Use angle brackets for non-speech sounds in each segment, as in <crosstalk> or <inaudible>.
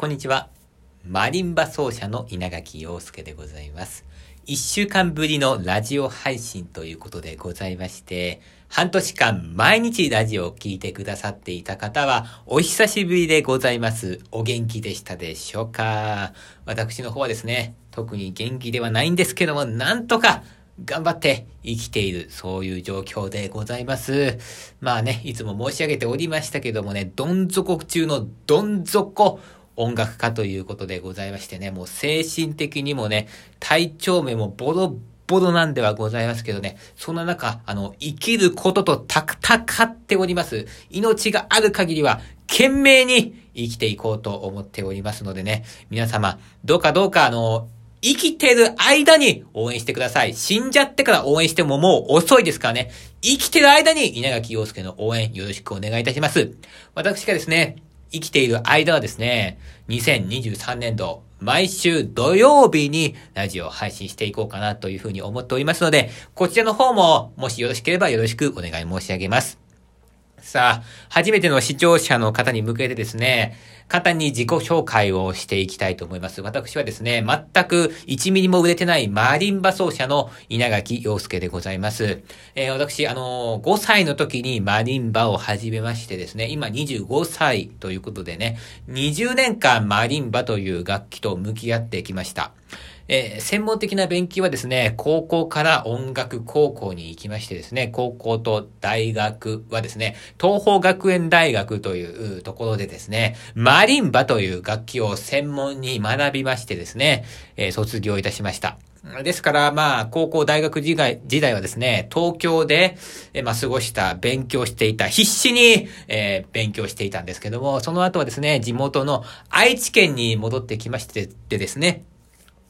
こんにちは。マリンバ奏者の稲垣陽介でございます。一週間ぶりのラジオ配信ということでございまして、半年間毎日ラジオを聴いてくださっていた方は、お久しぶりでございます。お元気でしたでしょうか？私の方はですね、特に元気ではないんですけども、なんとか頑張って生きている、そういう状況でございます。まあね、いつも申し上げておりましたけどもね、どん底中のどん底音楽家ということでございましてね、もう精神的にもね、体調面もボロボロなんではございますけどね、そんな中、あの、生きることと戦っております。命がある限りは、懸命に生きていこうと思っておりますのでね、皆様、どうかどうか、あの、生きてる間に応援してください。死んじゃってから応援してももう遅いですからね。生きてる間に稲垣陽介の応援よろしくお願いいたします。私がですね、生きている間はですね、2023年度、毎週土曜日にラジオを配信していこうかなというふうに思っておりますので、こちらの方も、もしよろしければよろしくお願い申し上げます。さあ、初めての視聴者の方に向けてですね、簡単に自己紹介をしていきたいと思います。私はですね、全く1ミリも売れてないマリンバ奏者の稲垣陽介でございます。えー、私、あのー、5歳の時にマリンバを始めましてですね、今25歳ということでね、20年間マリンバという楽器と向き合ってきました。えー、専門的な勉強はですね、高校から音楽高校に行きましてですね、高校と大学はですね、東方学園大学というところでですね、マリンバという楽器を専門に学びましてですね、えー、卒業いたしました。ですから、まあ、高校、大学時代時代はですね、東京で、えまあ、過ごした、勉強していた、必死に、えー、勉強していたんですけども、その後はですね、地元の愛知県に戻ってきましてでですね、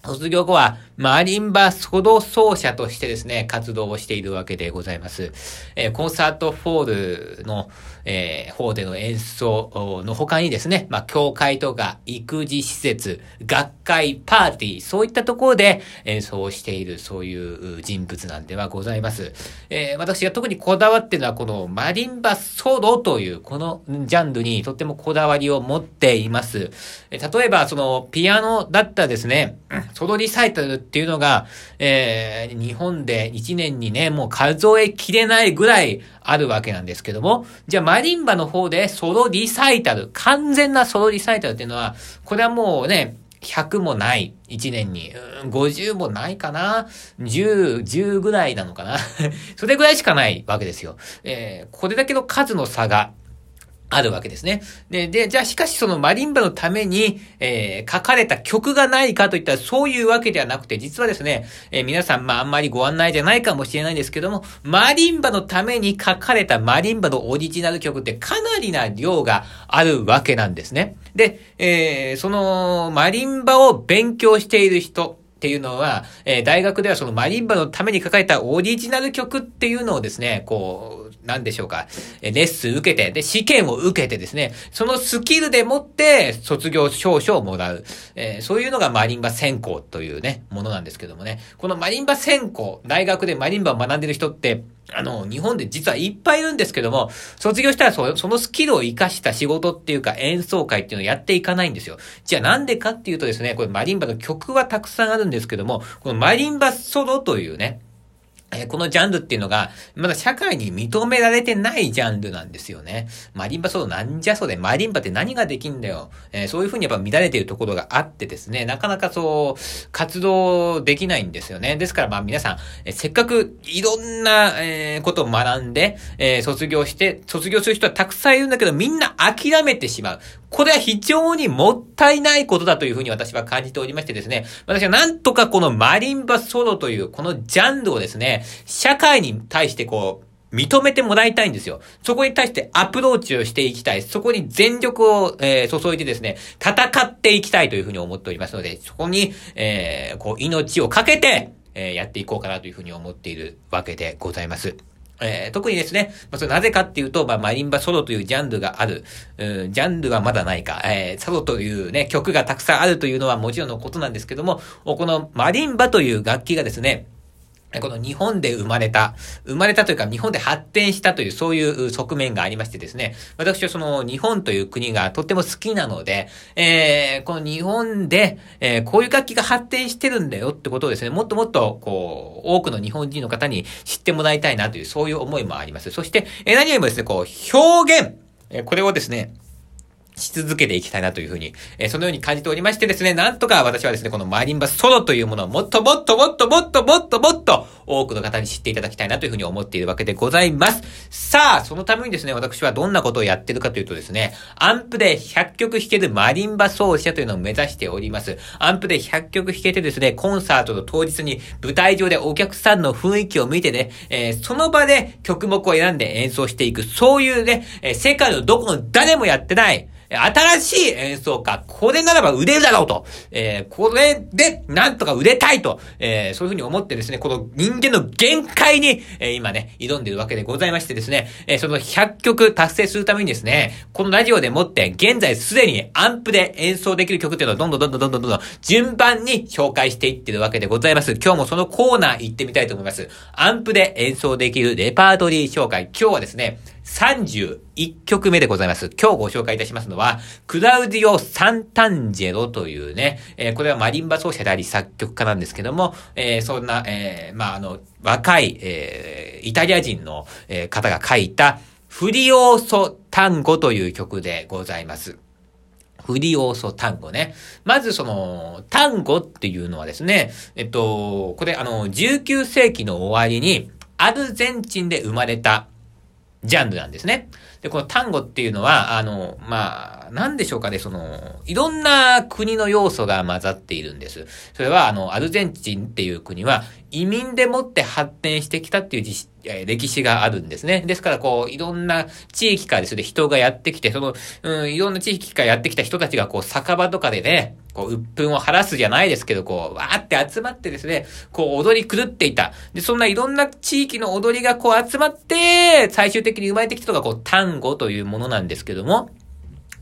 卒業後は、マリンバソロ奏者としてですね、活動をしているわけでございます。えー、コンサートホールの、えー、方での演奏の他にですね、まあ、教会とか育児施設、学会、パーティー、そういったところで演奏をしている、そういう人物なんではございます。えー、私が特にこだわっているのは、このマリンバソロという、このジャンルにとってもこだわりを持っています。え例えば、その、ピアノだったですね、ソロリサイタルっていうのが、えー、日本で1年にね、もう数えきれないぐらいあるわけなんですけども、じゃあマリンバの方でソロリサイタル、完全なソロリサイタルっていうのは、これはもうね、100もない。1年に。50もないかな ?10、10ぐらいなのかな <laughs> それぐらいしかないわけですよ。えー、これだけの数の差があるわけですね。で、で、じゃあしかしそのマリンバのために、えー、書かれた曲がないかといったらそういうわけではなくて、実はですね、えー、皆さん、まああんまりご案内じゃないかもしれないんですけども、マリンバのために書かれたマリンバのオリジナル曲ってかなりな量があるわけなんですね。で、えー、そのマリンバを勉強している人、っていうのは、えー、大学ではそのマリンバのために書かれたオリジナル曲っていうのをですね、こう、何でしょうか、えレッスン受けて、で、試験を受けてですね、そのスキルでもって卒業証書をもらう。えー、そういうのがマリンバ専攻というね、ものなんですけどもね。このマリンバ専攻、大学でマリンバを学んでる人って、あの、日本で実はいっぱいいるんですけども、卒業したらそそのスキルを活かした仕事っていうか演奏会っていうのをやっていかないんですよ。じゃあなんでかっていうとですね、これマリンバの曲はたくさんあるんですけども、このマリンバソロというね、えこのジャンルっていうのが、まだ社会に認められてないジャンルなんですよね。マリンバそう、なんじゃそれ、マリンバって何ができんだよ。えー、そういうふうにやっぱ乱れているところがあってですね、なかなかそう、活動できないんですよね。ですからまあ皆さん、えー、せっかくいろんな、えー、ことを学んで、え卒業して、卒業する人はたくさんいるんだけど、みんな諦めてしまう。これは非常にもったいないことだというふうに私は感じておりましてですね、私はなんとかこのマリンバソロというこのジャンルをですね、社会に対してこう、認めてもらいたいんですよ。そこに対してアプローチをしていきたい。そこに全力を、えー、注いでですね、戦っていきたいというふうに思っておりますので、そこに、えー、こう、命をかけて、えー、やっていこうかなというふうに思っているわけでございます。えー、特にですね、まあ、それなぜかっていうと、まあ、マリンバソロというジャンルがある。うん、ジャンルはまだないか。えー、ソロというね、曲がたくさんあるというのはもちろんのことなんですけども、このマリンバという楽器がですね、この日本で生まれた、生まれたというか日本で発展したというそういう側面がありましてですね、私はその日本という国がとっても好きなので、えー、この日本で、えー、こういう楽器が発展してるんだよってことをですね、もっともっとこう、多くの日本人の方に知ってもらいたいなというそういう思いもあります。そして、え、何よりもですね、こう、表現、え、これをですね、し続けていきたいなというふうに、えー、そのように感じておりましてですね、なんとか私はですね、このマリンバソロというものをもっともっともっともっともっともっと多くの方に知っていただきたいなというふうに思っているわけでございます。さあ、そのためにですね、私はどんなことをやってるかというとですね、アンプで100曲弾けるマリンバ奏者というのを目指しております。アンプで100曲弾けてですね、コンサートの当日に舞台上でお客さんの雰囲気を見てね、えー、その場で曲目を選んで演奏していく、そういうね、えー、世界のどこの誰もやってない、新しい演奏家、これならば売れるだろうと、えー、これで、なんとか売れたいと、えー、そういうふうに思ってですね、この人間の限界に、えー、今ね、挑んでるわけでございましてですね、えー、その100曲達成するためにですね、このラジオでもって、現在すでにアンプで演奏できる曲っていうのをどんどんどんどんどんどんどん順番に紹介していってるわけでございます。今日もそのコーナー行ってみたいと思います。アンプで演奏できるレパートリー紹介。今日はですね、31曲目でございます。今日ご紹介いたしますのは、クラウディオ・サンタンジェロというね、えー、これはマリンバ奏者であり作曲家なんですけども、えー、そんな、えー、まあ、あの、若い、えイタリア人の、え方が書いた、フリオーソ・タンゴという曲でございます。フリオーソ単語ね。まずその、単語っていうのはですね、えっと、これあの、19世紀の終わりに、アルゼンチンで生まれた、ジャンルなんですね。で、この単語っていうのは、あの、まあ、なんでしょうかね、その、いろんな国の要素が混ざっているんです。それは、あの、アルゼンチンっていう国は、移民でもって発展してきたっていう歴史があるんですね。ですから、こう、いろんな地域からですね、人がやってきて、その、うん、いろんな地域からやってきた人たちが、こう、酒場とかでね、こう、鬱憤を晴らすじゃないですけど、こう、わーって集まってですね、こう、踊り狂っていた。で、そんないろんな地域の踊りがこう集まって、最終的に生まれてきたのが、こう、単語というものなんですけども、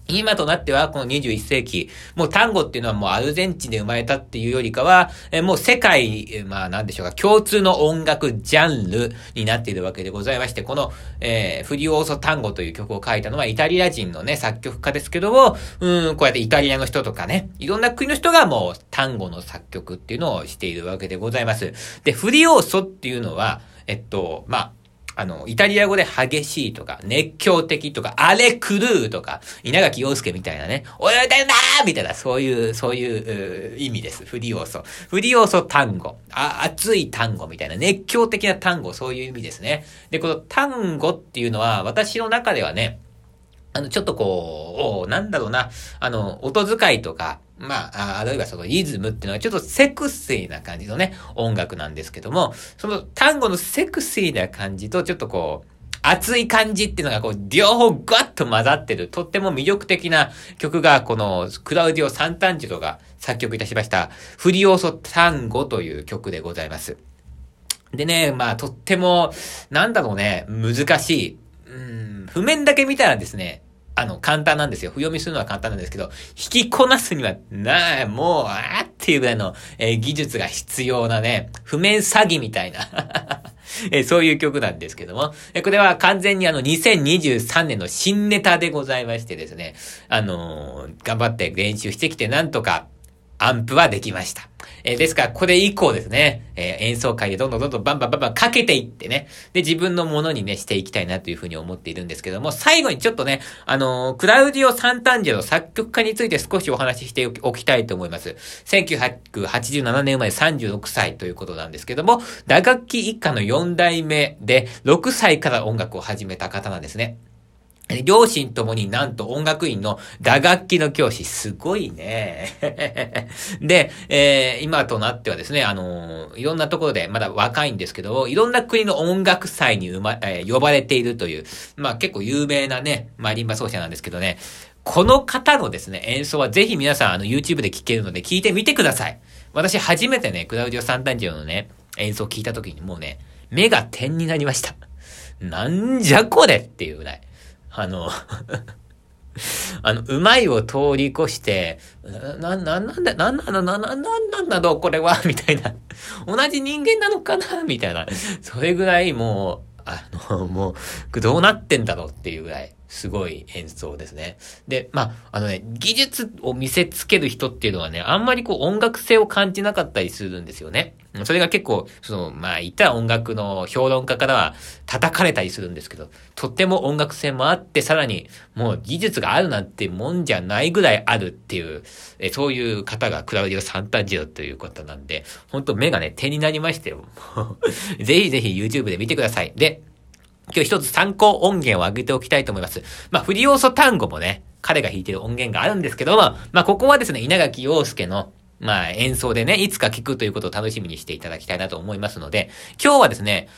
今となっては、この21世紀、もう単語っていうのはもうアルゼンチンで生まれたっていうよりかは、えもう世界、まあなんでしょうか、共通の音楽ジャンルになっているわけでございまして、この、えー、フリオーソ単語という曲を書いたのはイタリア人のね、作曲家ですけども、うん、こうやってイタリアの人とかね、いろんな国の人がもう単語の作曲っていうのをしているわけでございます。で、フリオーソっていうのは、えっと、まあ、あの、イタリア語で激しいとか、熱狂的とか、あれ狂うとか、稲垣陽介みたいなね、泳いでるなーみたいな、そういう、そういう、意味です。フリ要素。フリ要素単語。あ、熱い単語みたいな、熱狂的な単語、そういう意味ですね。で、この単語っていうのは、私の中ではね、あの、ちょっとこう、なんだろうな、あの、音使いとか、まあ、あるいはそのリズムっていうのはちょっとセクシーな感じのね、音楽なんですけども、その単語のセクシーな感じとちょっとこう、熱い感じっていうのがこう、両方ガッと混ざってる、とっても魅力的な曲が、この、クラウディオ・サンタンジロが作曲いたしました、フリオーソ単語という曲でございます。でね、まあ、とっても、なんだろうね、難しい。うん、譜面だけ見たらですね、あの、簡単なんですよ。不読みするのは簡単なんですけど、引きこなすには、なあ、もう、あーっていうぐらいの、えー、技術が必要なね、譜面詐欺みたいな。<laughs> えー、そういう曲なんですけども、えー、これは完全にあの、2023年の新ネタでございましてですね、あのー、頑張って練習してきて、なんとか、アンプはできました。えー、ですから、これ以降ですね、えー、演奏会でどんどんどんどんバンバンバンバンかけていってね、で、自分のものにね、していきたいなというふうに思っているんですけども、最後にちょっとね、あのー、クラウディオ・サンタンジェの作曲家について少しお話ししておきたいと思います。1987年生まれ36歳ということなんですけども、打楽器一家の4代目で、6歳から音楽を始めた方なんですね。両親ともになんと音楽院の打楽器の教師、すごいね。<laughs> で、えー、今となってはですね、あのー、いろんなところで、まだ若いんですけど、いろんな国の音楽祭にま、えー、呼ばれているという、まあ結構有名なね、マリンバ奏者なんですけどね、この方のですね、演奏はぜひ皆さん、あの、YouTube で聴けるので聞いてみてください。私初めてね、クラウディオ・サンタンジのね、演奏を聞いた時にもうね、目が点になりました。なんじゃこれっていうぐらい。あの <laughs> あの、うまいを通り越して、な、な、なんだ、なんなんだ、な、な、なんなんだろう、これは、<laughs> みたいな。同じ人間なのかなみたいな。それぐらいもう、あの、もう、どうなってんだろうっていうぐらい、すごい演奏ですね。で、まあ、あのね、技術を見せつける人っていうのはね、あんまりこう音楽性を感じなかったりするんですよね。それが結構、その、まあ、言った音楽の評論家からは叩かれたりするんですけど、とっても音楽性もあって、さらに、もう技術があるなんてもんじゃないぐらいあるっていう、えそういう方がクラウディオ・サンタジオということなんで、本当目がね、手になりましたよ。ぜひぜひ YouTube で見てください。で、今日一つ参考音源を上げておきたいと思います。まあ、振り要素単語もね、彼が弾いてる音源があるんですけども、まあ、ここはですね、稲垣陽介の、まあ、演奏でね、いつか聴くということを楽しみにしていただきたいなと思いますので、今日はですね、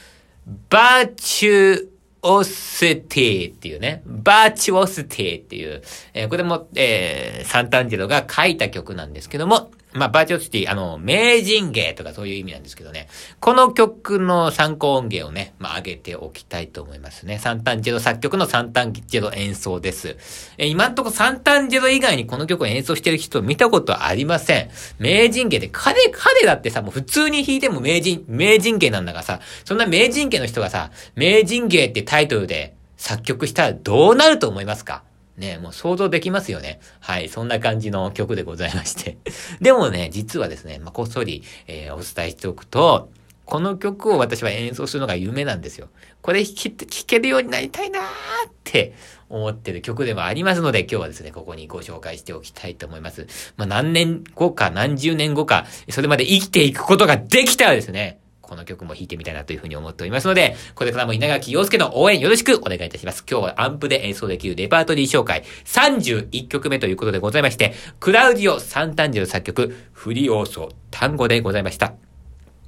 Virtuosity っていうね、 Virtuosity っていう、えー、これも、えー、サンタンジェロが書いた曲なんですけども、まあ、 Virtuosity、あの、名人芸とかそういう意味なんですけどね。この曲の参考音源をね、まあ、上げておきたいと思いますね。サンタンジェロ作曲のサンタンジェロ演奏です。え今んとこサンタンジェロ以外にこの曲を演奏してる人見たことありません。名人芸で、彼、彼だってさ、もう普通に弾いても名人、名人芸なんだからさ、そんな名人芸の人がさ、名人芸ってタイトルで作曲したらどうなると思いますか？ね、もう想像できますよね。はい、そんな感じの曲でございまして。<laughs> でもね、実はですね、まあ、こっそり、えー、お伝えしておくと、この曲を私は演奏するのが夢なんですよ。これ弾け、弾けるようになりたいなーって思ってる曲でもありますので、今日はですね、ここにご紹介しておきたいと思います。まあ、何年後か何十年後か、それまで生きていくことができたらですね、この曲も弾いてみたいなというふうに思っておりますので、これからも稲垣陽介の応援よろしくお願いいたします。今日はアンプで演奏できるレパートリー紹介31曲目ということでございまして、クラウディオ・サンタンジェル作曲、フリオーソ単語でございました。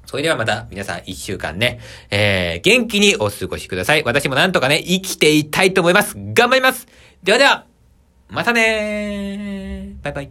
それではまた皆さん一週間ね、えー、元気にお過ごしください。私もなんとかね、生きていたいと思います。頑張りますではでは、またねーバイバイ。